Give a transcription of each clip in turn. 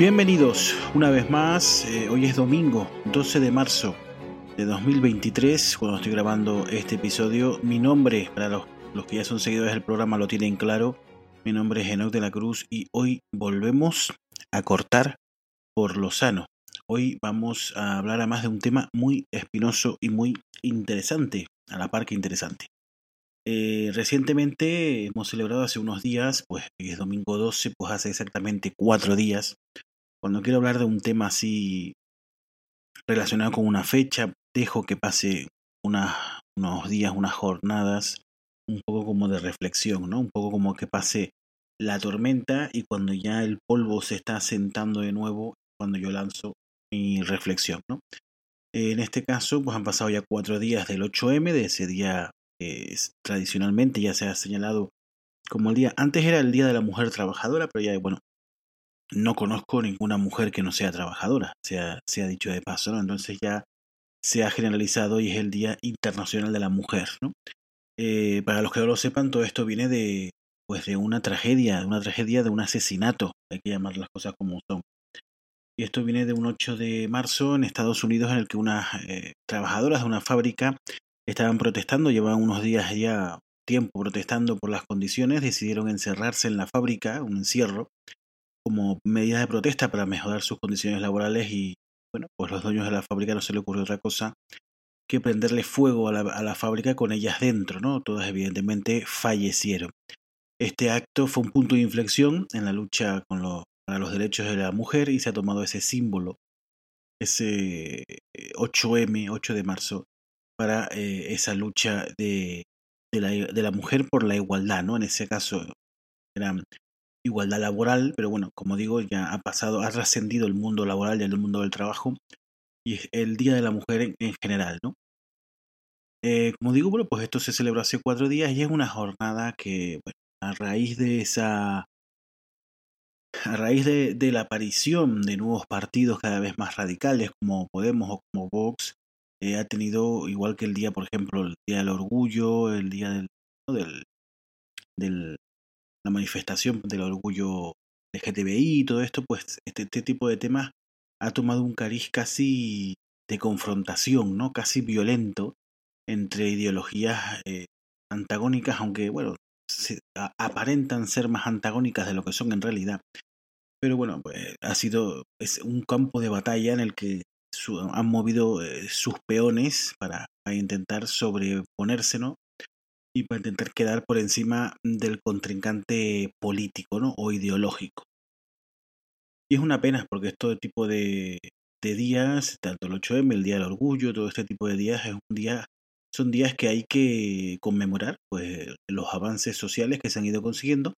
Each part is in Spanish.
Bienvenidos una vez más, eh, hoy es domingo 12 de marzo de 2023 cuando estoy grabando este episodio. Mi nombre, para los, los que ya son seguidores del programa lo tienen claro, mi nombre es Enoch de la Cruz y hoy volvemos a cortar por lo sano. Hoy vamos a hablar además de un tema muy espinoso y muy interesante, a la par que interesante. Eh, recientemente hemos celebrado hace unos días, pues es domingo 12, pues hace exactamente cuatro días, cuando quiero hablar de un tema así relacionado con una fecha, dejo que pase unos días, unas jornadas, un poco como de reflexión, ¿no? Un poco como que pase la tormenta y cuando ya el polvo se está asentando de nuevo, cuando yo lanzo mi reflexión, ¿no? En este caso, pues han pasado ya cuatro días del 8M, de ese día que tradicionalmente ya se ha señalado como el día, antes era el Día de la Mujer Trabajadora, pero ya, bueno, no conozco ninguna mujer que no sea trabajadora, se ha, dicho de paso, ¿no? Entonces ya se ha generalizado y es el Día Internacional de la Mujer, ¿no? Eh, para los que no lo sepan, todo esto viene de, pues, de una tragedia, de una tragedia de un asesinato, hay que llamar las cosas como son. Y esto viene de un 8 de marzo en Estados Unidos en el que unas eh, trabajadoras de una fábrica estaban protestando, llevaban unos días ya tiempo protestando por las condiciones, decidieron encerrarse en la fábrica, un encierro, como medida de protesta para mejorar sus condiciones laborales y bueno, pues los dueños de la fábrica no se le ocurrió otra cosa que prenderle fuego a la, fábrica con ellas dentro, ¿no? Todas evidentemente fallecieron. Este acto fue un punto de inflexión en la lucha con para los derechos de la mujer y se ha tomado ese símbolo, ese 8M, eh, 8 de marzo, para eh, esa lucha de, de, la, de, la, mujer por la igualdad, ¿no? En ese caso eran igualdad laboral, pero bueno, como digo, ya ha pasado, ha trascendido el mundo laboral y el mundo del trabajo y el Día de la Mujer en, general, ¿no? Eh, como digo, bueno, pues esto se celebró hace cuatro días y es una jornada que, bueno, a raíz de esa a raíz de, de, la aparición de nuevos partidos cada vez más radicales como Podemos o como Vox, eh, ha tenido, igual que el día, por ejemplo, el Día del Orgullo, el Día del, del, del la manifestación del orgullo LGTBI y todo esto, pues este, este, tipo de temas ha tomado un cariz casi de confrontación, ¿no? Casi violento entre ideologías eh, antagónicas, aunque, bueno, aparentan ser más antagónicas de lo que son en realidad. Pero bueno, pues ha sido es un campo de batalla en el que han movido eh, sus peones para, para intentar sobreponerse ¿no? Y para intentar quedar por encima del contrincante político ¿no? o ideológico. Y es una pena porque este tipo de, días, tanto el 8M, el Día del Orgullo, todo este tipo de días, es un día, son días que hay que conmemorar pues, los avances sociales que se han ido consiguiendo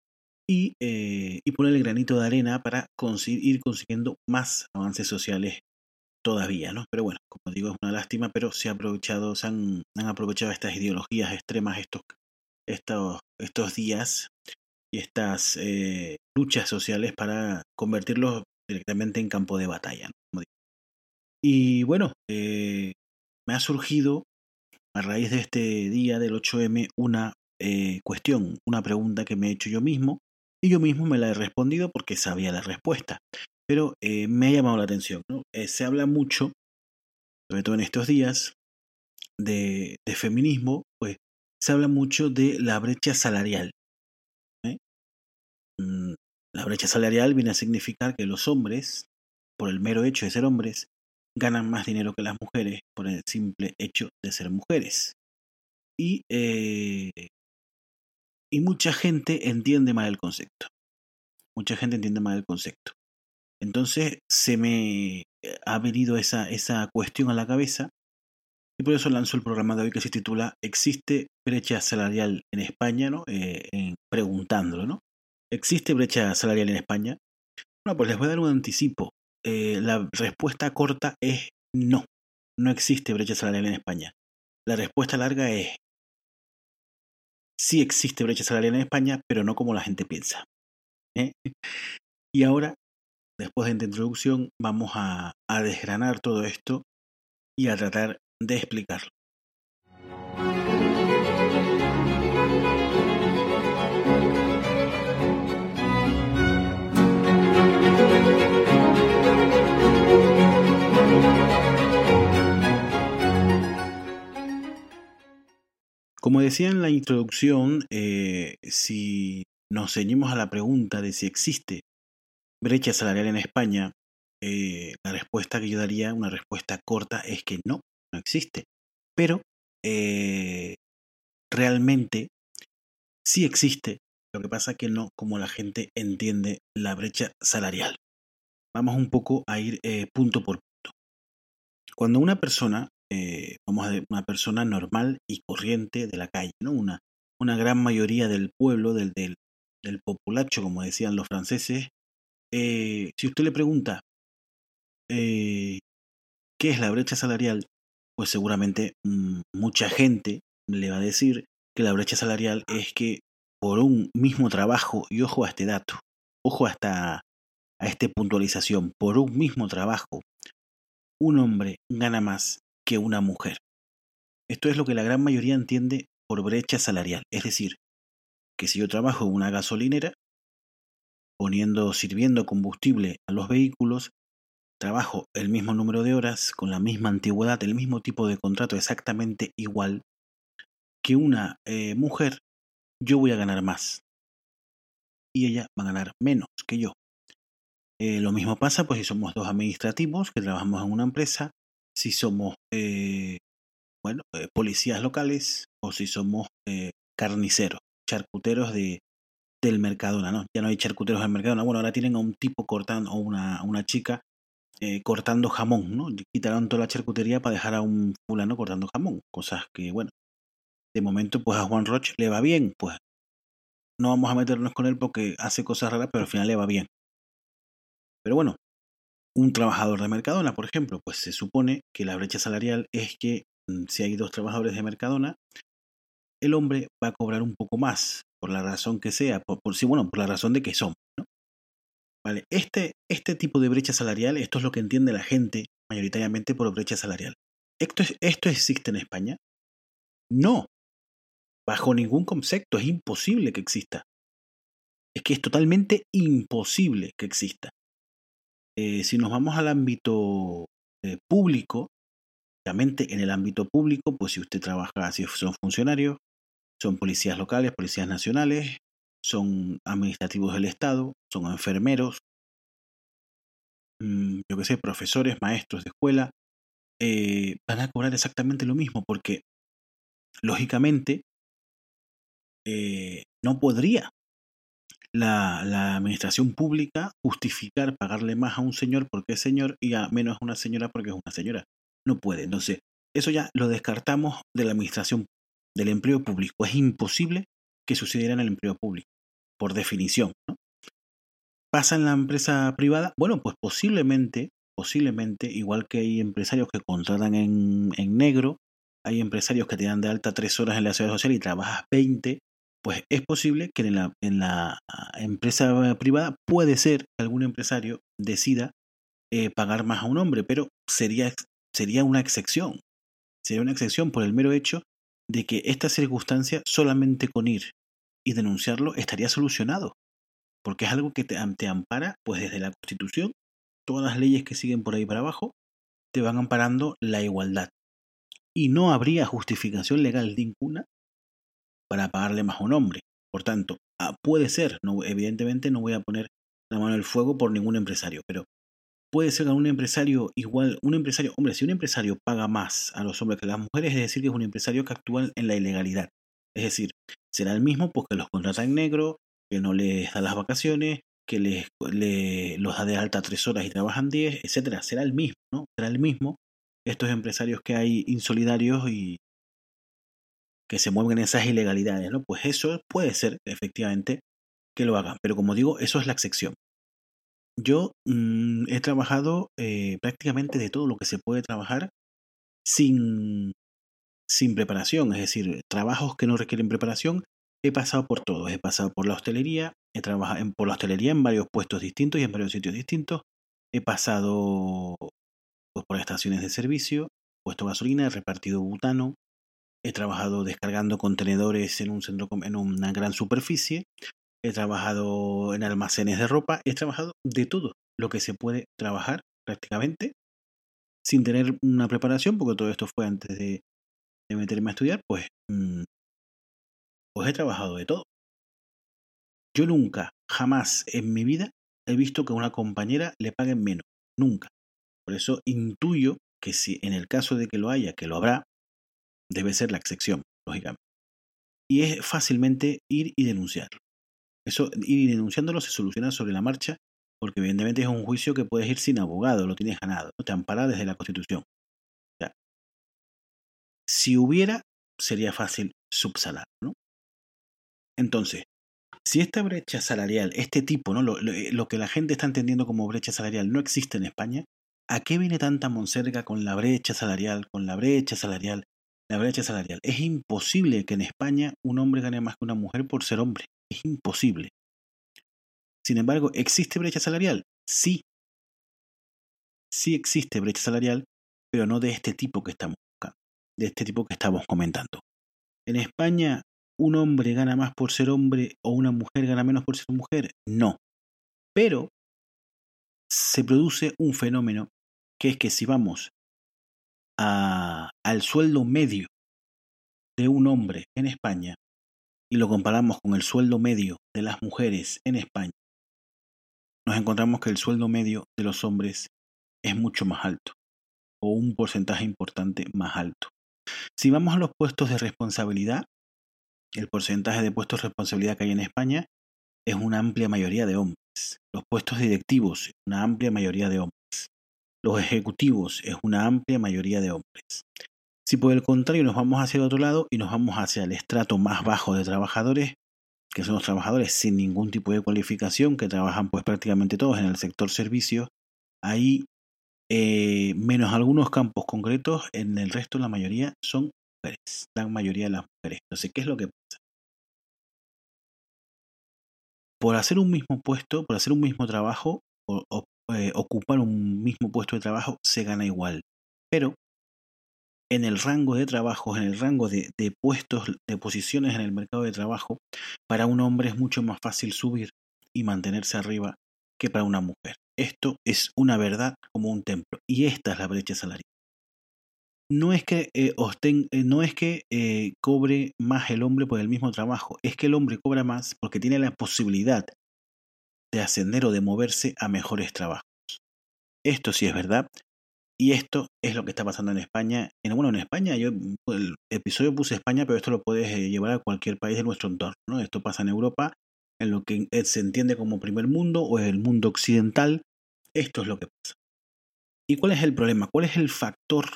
y, eh, y poner el granito de arena para ir consiguiendo más avances sociales todavía, ¿no? Pero bueno, como digo, es una lástima, pero se, ha aprovechado, se han, aprovechado estas ideologías extremas estos, estos, estos días y estas eh, luchas sociales para convertirlos directamente en campo de batalla. Y bueno, eh, me ha surgido a raíz de este día del 8M una eh, cuestión, una pregunta que me he hecho yo mismo y yo mismo me la he respondido porque sabía la respuesta pero eh, me ha llamado la atención. Eh, se habla mucho, sobre todo en estos días, de, feminismo, pues se habla mucho de la brecha salarial. ¿eh? Mm, La brecha salarial viene a significar que los hombres, por el mero hecho de ser hombres, ganan más dinero que las mujeres por el simple hecho de ser mujeres. Y, y mucha gente entiende mal el concepto. Mucha gente entiende mal el concepto. Entonces se me ha venido esa, esa cuestión a la cabeza y por eso lanzo el programa de hoy que se titula ¿Existe brecha salarial en España? ¿no? Eh, preguntándolo, ¿no? ¿Existe brecha salarial en España? Bueno, pues les voy a dar un anticipo. Eh, la respuesta corta es no. No existe brecha salarial en España. La respuesta larga es sí existe brecha salarial en España, pero no como la gente piensa. ¿eh? Y ahora, después de esta introducción, vamos a, desgranar todo esto y a tratar de explicarlo. Como decía en la introducción, eh, si nos ceñimos a la pregunta de si existe brecha salarial en España, eh, la respuesta que yo daría, una respuesta corta, es que no, no existe. Pero eh, realmente sí existe. Lo que pasa que no como la gente entiende la brecha salarial. Vamos un poco a ir eh, punto por punto. Cuando una persona, eh, vamos a una persona normal y corriente de la calle, ¿no? Una, una gran mayoría del pueblo, del, del, del populacho, como decían los franceses, si usted le pregunta qué es la brecha salarial, pues seguramente mm, mucha gente le va a decir que la brecha salarial es que por un mismo trabajo, y ojo a este dato, ojo hasta a esta puntualización, por un mismo trabajo, un hombre gana más que una mujer. Esto es lo que la gran mayoría entiende por brecha salarial, es decir, que si yo trabajo en una gasolinera, poniendo, sirviendo combustible a los vehículos, trabajo el mismo número de horas, con la misma antigüedad, el mismo tipo de contrato exactamente igual que una eh, mujer, yo voy a ganar más. Y ella va a ganar menos que yo. Eh, lo mismo pasa pues si somos dos administrativos que trabajamos en una empresa, si somos eh, bueno, policías locales o si somos carniceros, charcuteros de, del Mercadona, ¿no? Ya no hay charcuteros del Mercadona, bueno, ahora tienen a un tipo cortando, o una, una chica eh, cortando jamón, ¿no? Quitaron toda la charcutería para dejar a un fulano cortando jamón. Cosas que, bueno, de momento, pues a Juan Roche le va bien, pues no vamos a meternos con él porque hace cosas raras, pero al final le va bien. Pero bueno, un trabajador de Mercadona, por ejemplo, pues se supone que la brecha salarial es que mm, si hay dos trabajadores de Mercadona, el hombre va a cobrar un poco más, por la razón que sea, por, por bueno, por la razón de que son, ¿no? Vale, este, este tipo de brecha salarial, esto es lo que entiende la gente mayoritariamente por brecha salarial. ¿Esto, ¿Esto existe en España? No. Bajo ningún concepto, es imposible que exista. Es que es totalmente imposible que exista. Eh, si nos vamos al ámbito eh, público, obviamente en el ámbito público, pues si usted trabaja, si son funcionarios, son policías locales, policías nacionales, son administrativos del Estado, son enfermeros, mm, yo qué sé, profesores, maestros de escuela, eh, van a cobrar exactamente lo mismo porque, lógicamente, eh, no podría la, la, administración pública justificar pagarle más a un señor porque es señor y a menos a una señora porque es una señora. No puede. Entonces, eso ya lo descartamos de la administración del empleo público. Es imposible que sucediera en el empleo público, por definición. ¿no? ¿Pasa en la empresa privada? Bueno, pues posiblemente, posiblemente, igual que hay empresarios que contratan en, en negro, hay empresarios que te dan de alta tres horas en la seguridad social y trabajas 20, pues es posible que en la, en la empresa privada puede ser que algún empresario decida eh, pagar más a un hombre, pero sería, sería una excepción. Sería una excepción por el mero hecho de que esta circunstancia solamente con ir y denunciarlo estaría solucionado. Porque es algo que te, ampara, pues desde la Constitución, todas las leyes que siguen por ahí para abajo, te van amparando la igualdad. Y no habría justificación legal ninguna para pagarle más a un hombre. Por tanto, ah, puede ser, no, evidentemente no voy a poner la mano del fuego por ningún empresario, pero puede ser que un empresario igual, un empresario, hombre, si un empresario paga más a los hombres que a las mujeres, es decir, que es un empresario que actúa en la ilegalidad. Es decir, será el mismo porque los contrata en negro, que no les da las vacaciones, que les, los da de alta tres horas y trabajan diez, etcétera. Será el mismo, ¿no? Será el mismo. Estos empresarios que hay insolidarios y que se mueven en esas ilegalidades, ¿no? Pues eso puede ser, efectivamente, que lo hagan. Pero como digo, eso es la excepción. Yo mm, he trabajado eh, prácticamente de todo lo que se puede trabajar sin, sin preparación, es decir, trabajos que no requieren preparación. He pasado por todo, he pasado por la hostelería, he trabajado en, por la hostelería en varios puestos distintos y en varios sitios distintos. He pasado pues, por estaciones de servicio, puesto gasolina, he repartido butano, he trabajado descargando contenedores en un centro en una gran superficie, he trabajado en almacenes de ropa, he trabajado de todo lo que se puede trabajar prácticamente sin tener una preparación, porque todo esto fue antes de, meterme a estudiar, pues, mm, pues he trabajado de todo. Yo nunca, jamás en mi vida he visto que a una compañera le paguen menos. Nunca. Por eso intuyo que si en el caso de que lo haya, que lo habrá, debe ser la excepción, lógicamente. Y es fácilmente ir y denunciarlo. Eso, ir denunciándolo se soluciona sobre la marcha, porque evidentemente es un juicio que puedes ir sin abogado, lo tienes ganado, te ampara desde la Constitución. si hubiera, sería fácil subsalar, ¿no? Entonces, si esta brecha salarial, este tipo, ¿no? Lo, lo, que la gente está entendiendo como brecha salarial no existe en España, ¿a qué viene tanta monserga con la brecha salarial, con la brecha salarial, la brecha salarial? Es imposible que en España un hombre gane más que una mujer por ser hombre. Es imposible. Sin embargo, ¿existe brecha salarial? Sí. Sí existe brecha salarial, pero no de este tipo que estamos buscando, de este tipo que estamos comentando. En España, ¿un hombre gana más por ser hombre o una mujer gana menos por ser mujer? No. Pero se produce un fenómeno que es que si vamos a, al sueldo medio de un hombre en España, y lo comparamos con el sueldo medio de las mujeres en España, nos encontramos que el sueldo medio de los hombres es mucho más alto, o un porcentaje importante más alto. Si vamos a los puestos de responsabilidad, el porcentaje de puestos de responsabilidad que hay en España es una amplia mayoría de hombres. Los puestos directivos, una amplia mayoría de hombres. Los ejecutivos es una amplia mayoría de hombres. Si por el contrario nos vamos hacia el otro lado y nos vamos hacia el estrato más bajo de trabajadores, que son los trabajadores sin ningún tipo de cualificación, que trabajan pues prácticamente todos en el sector servicios, ahí eh, menos algunos campos concretos, en el resto la mayoría son mujeres, la mayoría de las mujeres. Entonces, ¿qué es lo que pasa? Por hacer un mismo puesto, por hacer un mismo trabajo, eh, ocupar un mismo puesto de trabajo, se gana igual. Pero en el rango de trabajos, en el rango de, puestos, de posiciones en el mercado de trabajo, para un hombre es mucho más fácil subir y mantenerse arriba que para una mujer. Esto es una verdad como un templo y esta es la brecha salarial. No es que, eh, eh, no es que eh, cobre más el hombre por el mismo trabajo, es que el hombre cobra más porque tiene la posibilidad de ascender o de moverse a mejores trabajos. Esto sí es verdad, y esto es lo que está pasando en España. En, bueno, en España, yo el episodio puse España, pero esto lo puedes eh, llevar a cualquier país de nuestro entorno. ¿no? Esto pasa en Europa, en lo que eh, se entiende como primer mundo o el mundo occidental. Esto es lo que pasa. ¿Y cuál es el problema? ¿Cuál es el factor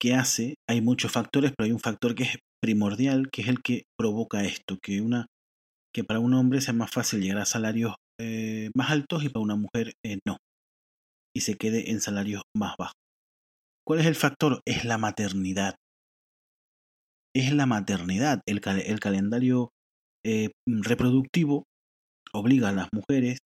que hace? Hay muchos factores, pero hay un factor que es primordial, que es el que provoca esto, que, una, que para un hombre sea más fácil llegar a salarios eh, más altos y para una mujer no y se quede en salarios más bajos. ¿Cuál es el factor? Es la maternidad. Es la maternidad. El, calendario eh, reproductivo obliga a las mujeres,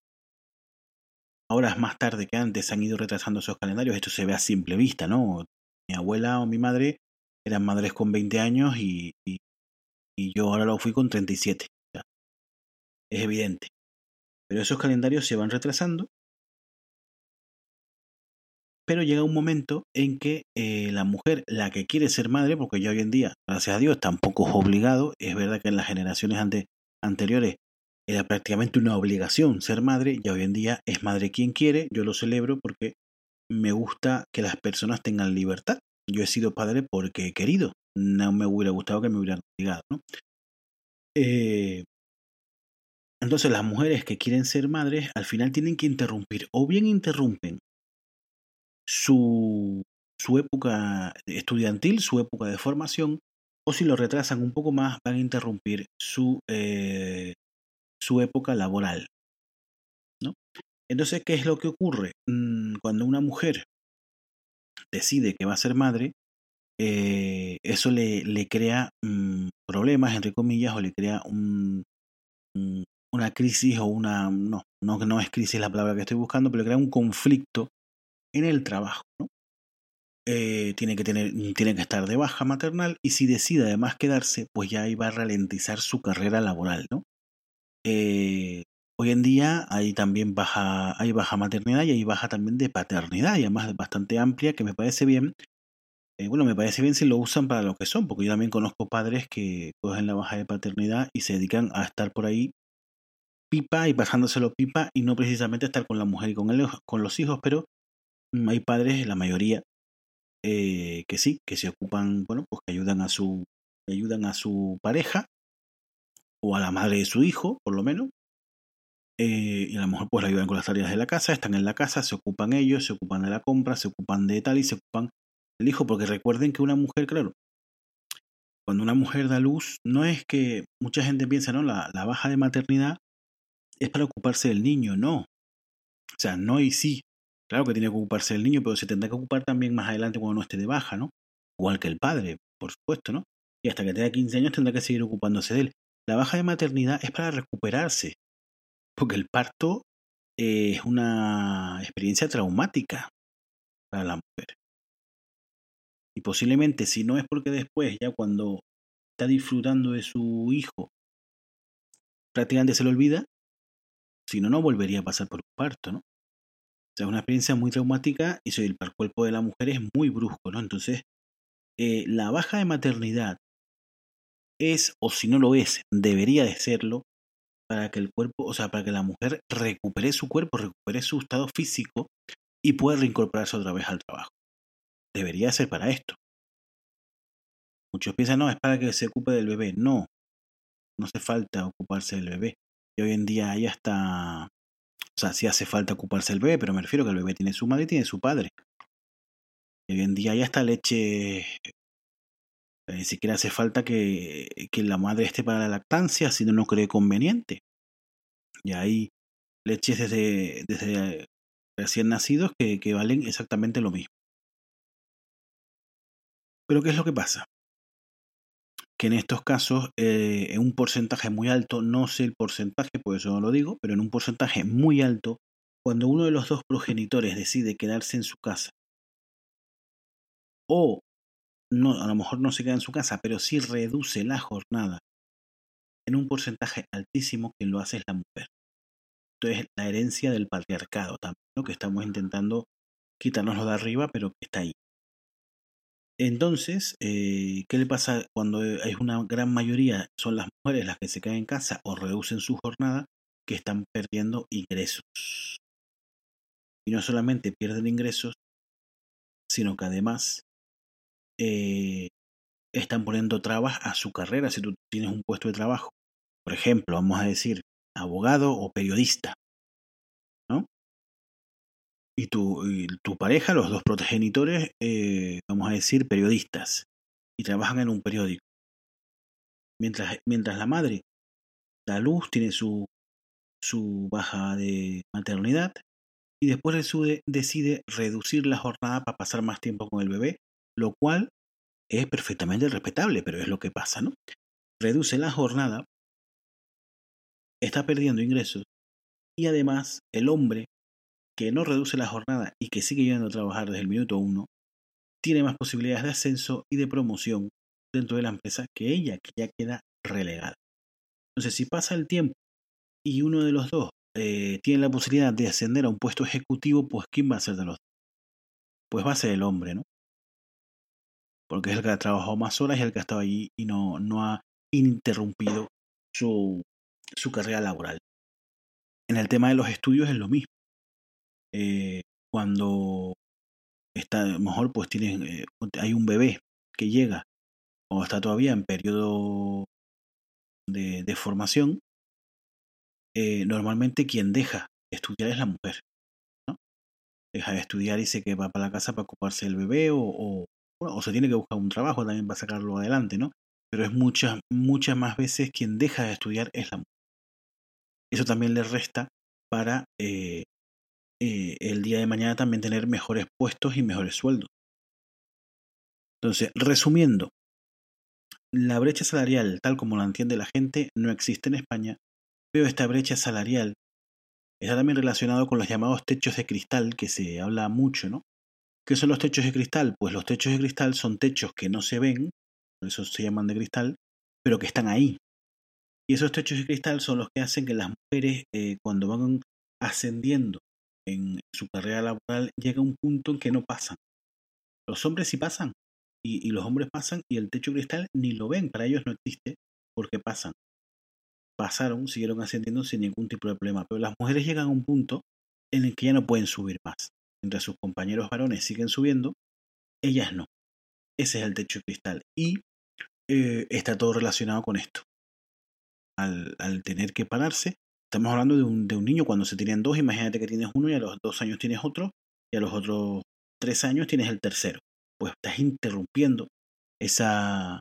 ahora es más tarde que antes, han ido retrasando esos calendarios. Esto se ve a simple vista, ¿no? Mi abuela o mi madre eran madres con 20 años y, y, yo ahora lo fui con 37. Es evidente. Pero esos calendarios se van retrasando pero llega un momento en que eh, la mujer, la que quiere ser madre, porque ya hoy en día, gracias a Dios, tampoco es obligado, es verdad que en las generaciones anteriores era prácticamente una obligación ser madre y hoy en día es madre quien quiere, yo lo celebro porque me gusta que las personas tengan libertad. Yo he sido padre porque he querido, no me hubiera gustado que me hubieran obligado. Eh, entonces las mujeres que quieren ser madres al final tienen que interrumpir o bien interrumpen su, su época estudiantil, su época de formación, o si lo retrasan un poco más van a interrumpir su, eh, su época laboral. ¿no? Entonces, ¿qué es lo que ocurre? Mm, cuando una mujer decide que va a ser madre, eh, eso le, le crea mm, problemas, entre comillas, o le crea un, una crisis o una... No, no, no es crisis la palabra que estoy buscando, pero le crea un conflicto en el trabajo. ¿no? Eh, tiene, que tener, tiene que estar de baja maternal y si decide además quedarse, pues ya iba a ralentizar su carrera laboral. ¿no? Eh, hoy en día hay también baja, hay baja maternidad y hay baja también de paternidad, y además bastante amplia, que me parece bien. Eh, bueno, me parece bien si lo usan para lo que son, porque yo también conozco padres que cogen la baja de paternidad y se dedican a estar por ahí pipa y pasándoselo pipa y no precisamente estar con la mujer y con, con los hijos, pero mm, hay padres, la mayoría, eh, que sí, que se ocupan, bueno, pues que ayudan a su, ayudan a su pareja o a la madre de su hijo, por lo menos, eh, y a lo mejor pues le ayudan con las tareas de la casa, están en la casa, se ocupan ellos, se ocupan de la compra, se ocupan de tal y se ocupan del hijo, porque recuerden que una mujer, claro, cuando una mujer da luz, no es que mucha gente piensa, ¿no? La, la baja de maternidad es para ocuparse del niño, no. O sea, no y sí. Claro que tiene que ocuparse del niño, pero se tendrá que ocupar también más adelante cuando no esté de baja, ¿no? Igual que el padre, por supuesto, ¿no? Y hasta que tenga 15 años tendrá que seguir ocupándose de él. La baja de maternidad es para recuperarse, porque el parto es una experiencia traumática para la mujer. Y posiblemente si no es porque después, ya cuando está disfrutando de su hijo, prácticamente se lo olvida, si no, no volvería a pasar por un parto, ¿no? O sea, es una experiencia muy traumática y el cuerpo de la mujer es muy brusco, ¿no? Entonces, eh, la baja de maternidad es, o si no lo es, debería de serlo, para que el cuerpo, o sea, para que la mujer recupere su cuerpo, recupere su estado físico y pueda reincorporarse otra vez al trabajo. Debería ser para esto. Muchos piensan, no, es para que se ocupe del bebé. No, no hace falta ocuparse del bebé. Y hoy en día ya está, o sea, sí hace falta ocuparse del bebé, pero me refiero que el bebé tiene su madre y tiene su padre. Hoy en día ya está leche ni siquiera hace falta que, que, la madre esté para la lactancia si no lo cree conveniente. Y hay leches desde, desde recién nacidos que, que valen exactamente lo mismo. Pero ¿qué es lo que pasa? Que en estos casos, eh, en un porcentaje muy alto, no sé el porcentaje, por eso no lo digo, pero en un porcentaje muy alto, cuando uno de los dos progenitores decide quedarse en su casa o no, a lo mejor no se queda en su casa, pero sí reduce la jornada en un porcentaje altísimo, quien lo hace es la mujer. Entonces, la herencia del patriarcado también, ¿no? que estamos intentando quitárnoslo de arriba, pero que está ahí. Entonces, eh, ¿qué le pasa cuando es una gran mayoría, son las mujeres las que se quedan en casa o reducen su jornada, que están perdiendo ingresos? Y no solamente pierden ingresos, sino que además eh, están poniendo trabas a su carrera si tú tienes un puesto de trabajo. Por ejemplo, vamos a decir abogado o periodista. Y tu, tu pareja, los dos progenitores, eh, vamos a decir periodistas, y trabajan en un periódico. Mientras, mientras la madre da luz, tiene su, su baja de maternidad, y después decide reducir la jornada para pasar más tiempo con el bebé lo cual es perfectamente respetable, pero es lo que pasa, ¿no? Reduce la jornada, está perdiendo ingresos y además el hombre que no reduce la jornada y que sigue yendo a trabajar desde el minuto uno, tiene más posibilidades de ascenso y de promoción dentro de la empresa que ella, que ya queda relegada. Entonces, si pasa el tiempo y uno de los dos eh, tiene la posibilidad de ascender a un puesto ejecutivo, pues ¿quién va a ser de los dos? Pues va a ser el hombre, ¿no? porque es el que ha trabajado más horas y el que ha estado allí y no, no ha interrumpido su, su carrera laboral. En el tema de los estudios es lo mismo. Eh, cuando está, a lo mejor pues tienes, eh, hay un bebé que llega o está todavía en periodo de, formación, eh, normalmente quien deja de estudiar es la mujer. Deja de estudiar y se que va para la casa para ocuparse del bebé o, o, o se tiene que buscar un trabajo también para sacarlo adelante, ¿no? Pero es muchas, muchas más veces quien deja de estudiar es la mujer. Eso también le resta para eh, eh, el día de mañana también tener mejores puestos y mejores sueldos. Entonces, resumiendo, la brecha salarial, tal como la entiende la gente, no existe en España, pero esta brecha salarial está también relacionado con los llamados techos de cristal, que se habla mucho, ¿no? ¿Qué son los techos de cristal? Pues los techos de cristal son techos que no se ven, por eso se llaman de cristal, pero que están ahí. Y esos techos de cristal son los que hacen que las mujeres, eh, cuando van ascendiendo en su carrera laboral, llega un punto en que no pasan. Los hombres sí pasan, y, los hombres pasan y el techo cristal ni lo ven, para ellos no existe porque pasan. Pasaron, siguieron ascendiendo sin ningún tipo de problema, pero las mujeres llegan a un punto en el que ya no pueden subir más. Mientras sus compañeros varones siguen subiendo, ellas no. Ese es el techo cristal. Y eh, está todo relacionado con esto. Al, tener que pararse, estamos hablando de un, de un, niño cuando se tienen dos, imagínate que tienes uno y a los dos años tienes otro, y a los otros tres años tienes el tercero pues estás interrumpiendo esa,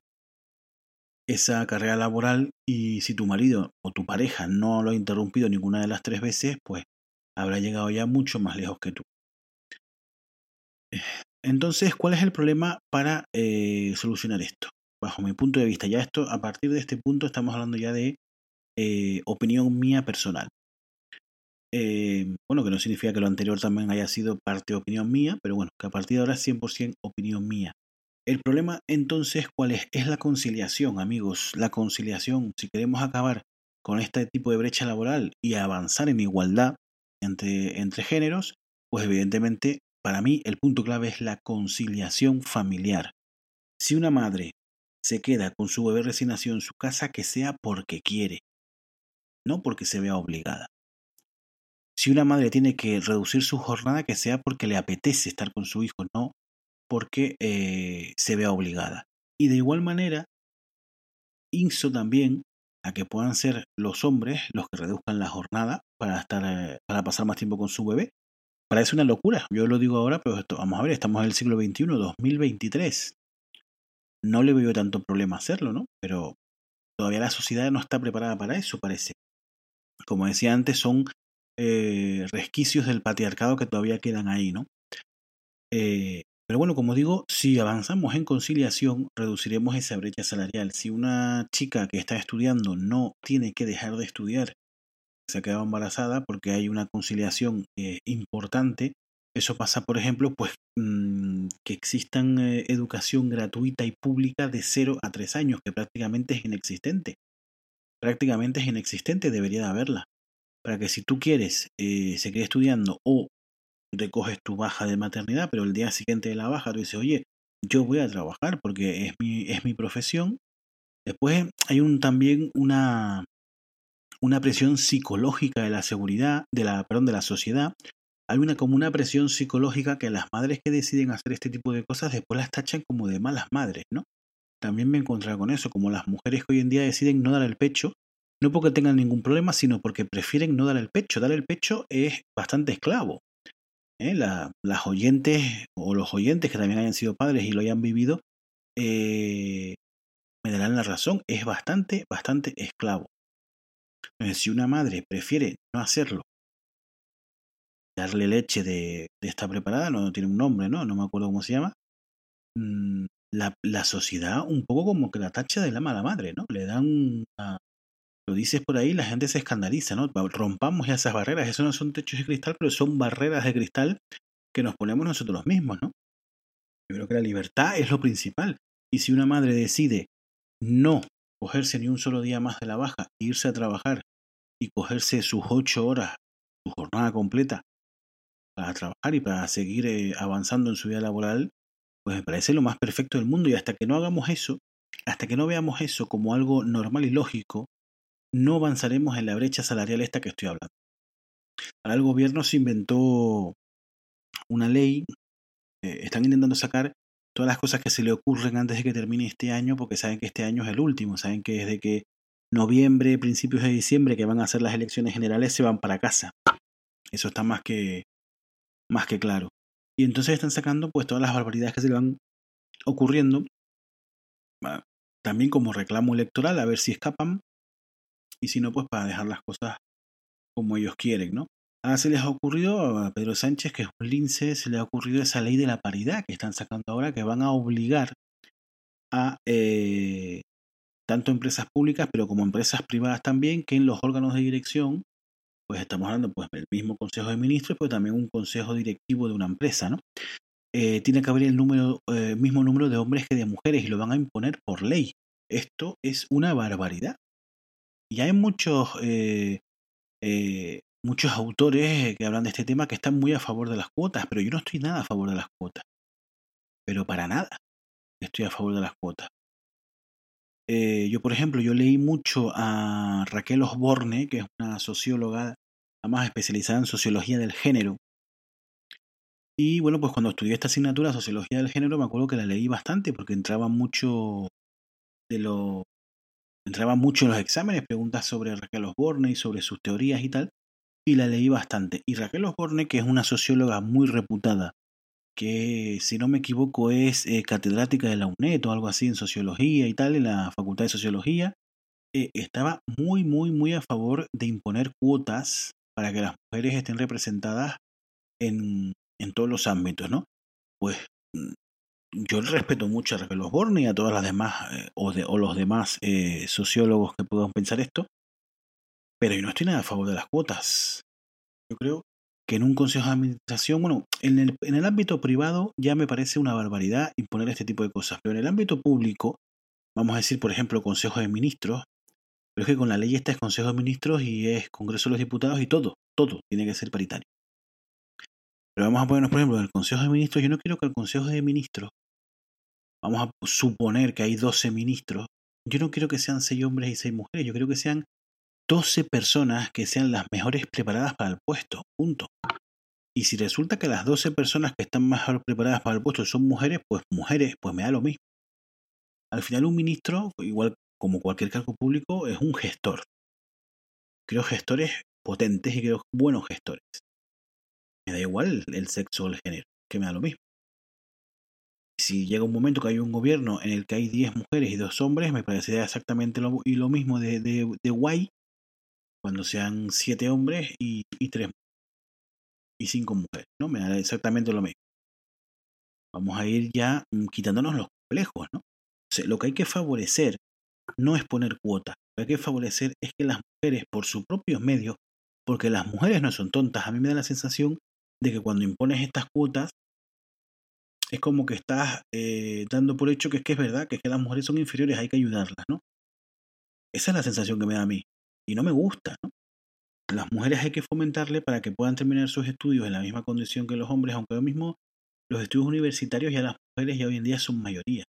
esa carrera laboral y si tu marido o tu pareja no lo ha interrumpido ninguna de las tres veces, pues habrá llegado ya mucho más lejos que tú. Entonces, ¿cuál es el problema para eh, solucionar esto? Bajo mi punto de vista, ya esto, a partir de este punto estamos hablando ya de eh, opinión mía personal. Eh, bueno, que no significa que lo anterior también haya sido parte de opinión mía, pero bueno, que a partir de ahora es 100% opinión mía. El problema entonces, ¿cuál es? Es la conciliación, amigos. La conciliación. Si queremos acabar con este tipo de brecha laboral y avanzar en igualdad entre, entre géneros, pues evidentemente para mí el punto clave es la conciliación familiar. Si una madre se queda con su bebé recién nacido en su casa, que sea porque quiere, no porque se vea obligada. Si una madre tiene que reducir su jornada, que sea porque le apetece estar con su hijo, no porque eh, se vea obligada. Y de igual manera, insto también a que puedan ser los hombres los que reduzcan la jornada para estar eh, para pasar más tiempo con su bebé. Parece una locura, yo lo digo ahora, pero esto, vamos a ver, estamos en el siglo XXI, 2023. No le veo tanto problema hacerlo, ¿no? Pero todavía la sociedad no está preparada para eso, parece. Como decía antes, son eh, resquicios del patriarcado que todavía quedan ahí, ¿no? Eh, pero bueno, como digo, si avanzamos en conciliación, reduciremos esa brecha salarial. Si una chica que está estudiando no tiene que dejar de estudiar, se ha quedado embarazada porque hay una conciliación eh, importante, eso pasa, por ejemplo, pues mm, que existan educación gratuita y pública de 0 a 3 años, que prácticamente es inexistente. Prácticamente es inexistente, debería de haberla para que si tú quieres eh, seguir estudiando o recoges tu baja de maternidad, pero el día siguiente de la baja tú dices, oye, yo voy a trabajar porque es mi, es mi profesión. Después hay un, también una, una presión psicológica de la seguridad, de la, perdón, de la sociedad. Hay una como una presión psicológica que las madres que deciden hacer este tipo de cosas después las tachan como de malas madres, ¿no? También me encontré con eso, como las mujeres que hoy en día deciden no dar el pecho no porque tengan ningún problema, sino porque prefieren no dar el pecho. Dar el pecho es bastante esclavo. ¿eh? las oyentes o los oyentes que también hayan sido padres y lo hayan vivido, eh, me darán la razón. Es bastante, bastante esclavo. si una madre prefiere no hacerlo, darle leche de, de esta preparada, no, tiene un nombre, ¿no? No me acuerdo cómo se llama. Mm, la, la, sociedad un poco como que la tacha de la mala madre, ¿no? Le dan lo dices por ahí, la gente se escandaliza, ¿no? Rompamos esas barreras. Eso no son techos de cristal, pero son barreras de cristal que nos ponemos nosotros mismos, ¿no? Yo creo que la libertad es lo principal. Y si una madre decide no cogerse ni un solo día más de la baja, irse a trabajar y cogerse sus ocho horas, su jornada completa, para trabajar y para seguir eh, avanzando en su vida laboral, pues me parece lo más perfecto del mundo. Y hasta que no hagamos eso, hasta que no veamos eso como algo normal y lógico, no avanzaremos en la brecha salarial esta que estoy hablando. Ahora el gobierno se inventó una ley, eh, están intentando sacar todas las cosas que se le ocurren antes de que termine este año, porque saben que este año es el último, saben que desde que noviembre, principios de diciembre, que van a ser las elecciones generales, se van para casa. Eso está más que, más que claro. Y entonces están sacando pues todas las barbaridades que se le van ocurriendo, también como reclamo electoral, a ver si escapan, y si no, pues para dejar las cosas como ellos quieren, ¿no? Ahora se les ha ocurrido a Pedro Sánchez, que es un lince, se le ha ocurrido esa ley de la paridad que están sacando ahora, que van a obligar a eh, tanto empresas públicas, pero como empresas privadas también, que en los órganos de dirección, pues estamos hablando pues del mismo Consejo de Ministros, pero también un consejo directivo de una empresa, ¿no? Eh, tiene que haber el número, eh, mismo número de hombres que de mujeres y lo van a imponer por ley. Esto es una barbaridad. Y hay muchos, eh, muchos autores que hablan de este tema que están muy a favor de las cuotas, pero yo no estoy nada a favor de las cuotas. Pero para nada estoy a favor de las cuotas. Eh, yo, por ejemplo, yo leí mucho a Raquel Osborne, que es una socióloga, más especializada en sociología del género. Y bueno, pues cuando estudié esta asignatura, sociología del género, me acuerdo que la leí bastante porque entraba mucho de lo entraba mucho en los exámenes, preguntas sobre Raquel Osborne y sobre sus teorías y tal, y la leí bastante. Y Raquel Osborne, que es una socióloga muy reputada que si no me equivoco es eh, catedrática de la UNED o algo así en sociología y tal, en la Facultad de Sociología, eh, estaba muy, muy, muy a favor de imponer cuotas para que las mujeres estén representadas en, en todos los ámbitos, ¿no? Pues mm, yo respeto mucho a Raquel Osborne y a todas las demás, eh, o, o, los demás sociólogos que puedan pensar esto, pero yo no estoy nada a favor de las cuotas. Yo creo que en un consejo de administración, bueno, en el, en el ámbito privado ya me parece una barbaridad imponer este tipo de cosas, pero en el ámbito público, vamos a decir, por ejemplo, consejo de ministros, pero es que con la ley esta es consejo de ministros y es congreso de los diputados y todo, todo tiene que ser paritario. Pero vamos a ponernos, por ejemplo, en el consejo de ministros, yo no quiero que el consejo de ministros, vamos a suponer que hay 12 ministros, yo no quiero que sean 6 hombres y 6 mujeres, yo quiero que sean 12 personas que sean las mejores preparadas para el puesto, punto. Y si resulta que las 12 personas que están mejor preparadas para el puesto son mujeres, pues mujeres, pues me da lo mismo. Al final un ministro, igual como cualquier cargo público, es un gestor. Creo gestores potentes y creo buenos gestores. Me da igual el sexo o el género, que me da lo mismo. Si llega un momento que hay un gobierno en el que hay 10 mujeres y 2 hombres, me parecería exactamente lo, y lo mismo de, de, de guay cuando sean siete hombres y, y tres y cinco mujeres, ¿no? Me da exactamente lo mismo. Vamos a ir ya mm, quitándonos los complejos, ¿no? lo que hay que favorecer no es poner cuotas, lo que hay que favorecer es que las mujeres, por sus propios medios, porque las mujeres no son tontas, a mí me da la sensación de que cuando impones estas cuotas, es como que estás eh, dando por hecho que es que es verdad, que es que las mujeres son inferiores, hay que ayudarlas, ¿no? Esa es la sensación que me da a mí y no me gusta. ¿no? Las mujeres hay que fomentarle para que puedan terminar sus estudios en la misma condición que los hombres, aunque lo mismo los estudios universitarios ya las mujeres ya hoy en día son mayoría.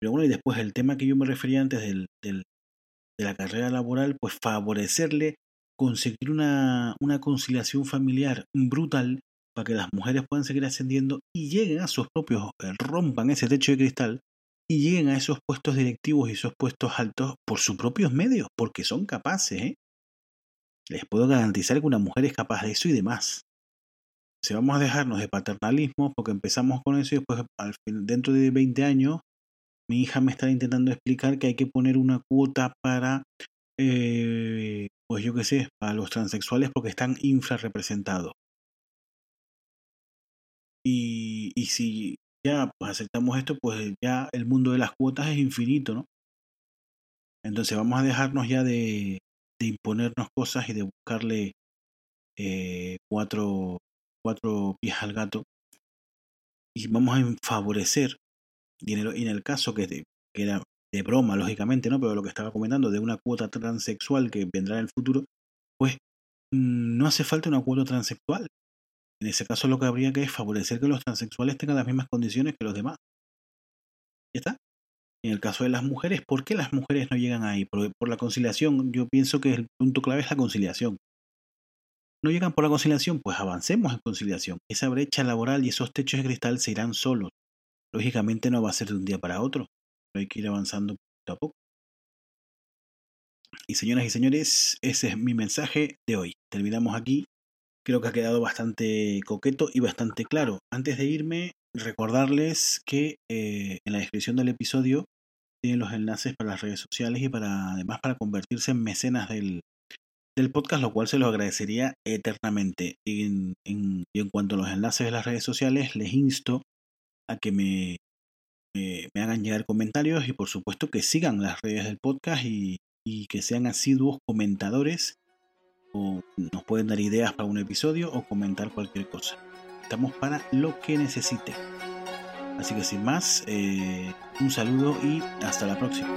Pero bueno, y después el tema que yo me refería antes del, de la carrera laboral, pues favorecerle conseguir una, una conciliación familiar brutal para que las mujeres puedan seguir ascendiendo y lleguen a sus propios, eh, rompan ese techo de cristal y lleguen a esos puestos directivos y esos puestos altos por sus propios medios, porque son capaces. ¿eh? Les puedo garantizar que una mujer es capaz de eso y demás. Si vamos a dejarnos de paternalismo, porque empezamos con eso y después dentro de 20 años mi hija me está intentando explicar que hay que poner una cuota para, eh, pues yo qué sé, para los transexuales porque están infrarrepresentados. Y, y si ya pues aceptamos esto, pues ya el mundo de las cuotas es infinito, ¿no? Entonces vamos a dejarnos ya de, imponernos cosas y de buscarle eh, cuatro, cuatro pies al gato y vamos a favorecer, y en el, caso que, de, que era de broma, lógicamente, ¿no? Pero lo que estaba comentando de una cuota transexual que vendrá en el futuro, pues mm, no hace falta una cuota transexual. En ese caso lo que habría que es favorecer que los transexuales tengan las mismas condiciones que los demás. ¿Ya está? En el caso de las mujeres, ¿por qué las mujeres no llegan ahí? Por, por la conciliación. Yo pienso que el punto clave es la conciliación. ¿No llegan por la conciliación? Pues avancemos en conciliación. Esa brecha laboral y esos techos de cristal se irán solos. Lógicamente no va a ser de un día para otro, pero hay que ir avanzando poco a poco. Y señoras y señores, ese es mi mensaje de hoy. Terminamos aquí. Creo que ha quedado bastante coqueto y bastante claro. Antes de irme, recordarles que eh, en la descripción del episodio tienen los enlaces para las redes sociales y para además para convertirse en mecenas del, del podcast, lo cual se los agradecería eternamente. Y en, cuanto a los enlaces de las redes sociales, les insto a que me, me, hagan llegar comentarios y por supuesto que sigan las redes del podcast y que sean asiduos comentadores nos pueden dar ideas para un episodio o comentar cualquier cosa. Estamos para lo que necesiten. Así que sin más, eh, un saludo y hasta la próxima.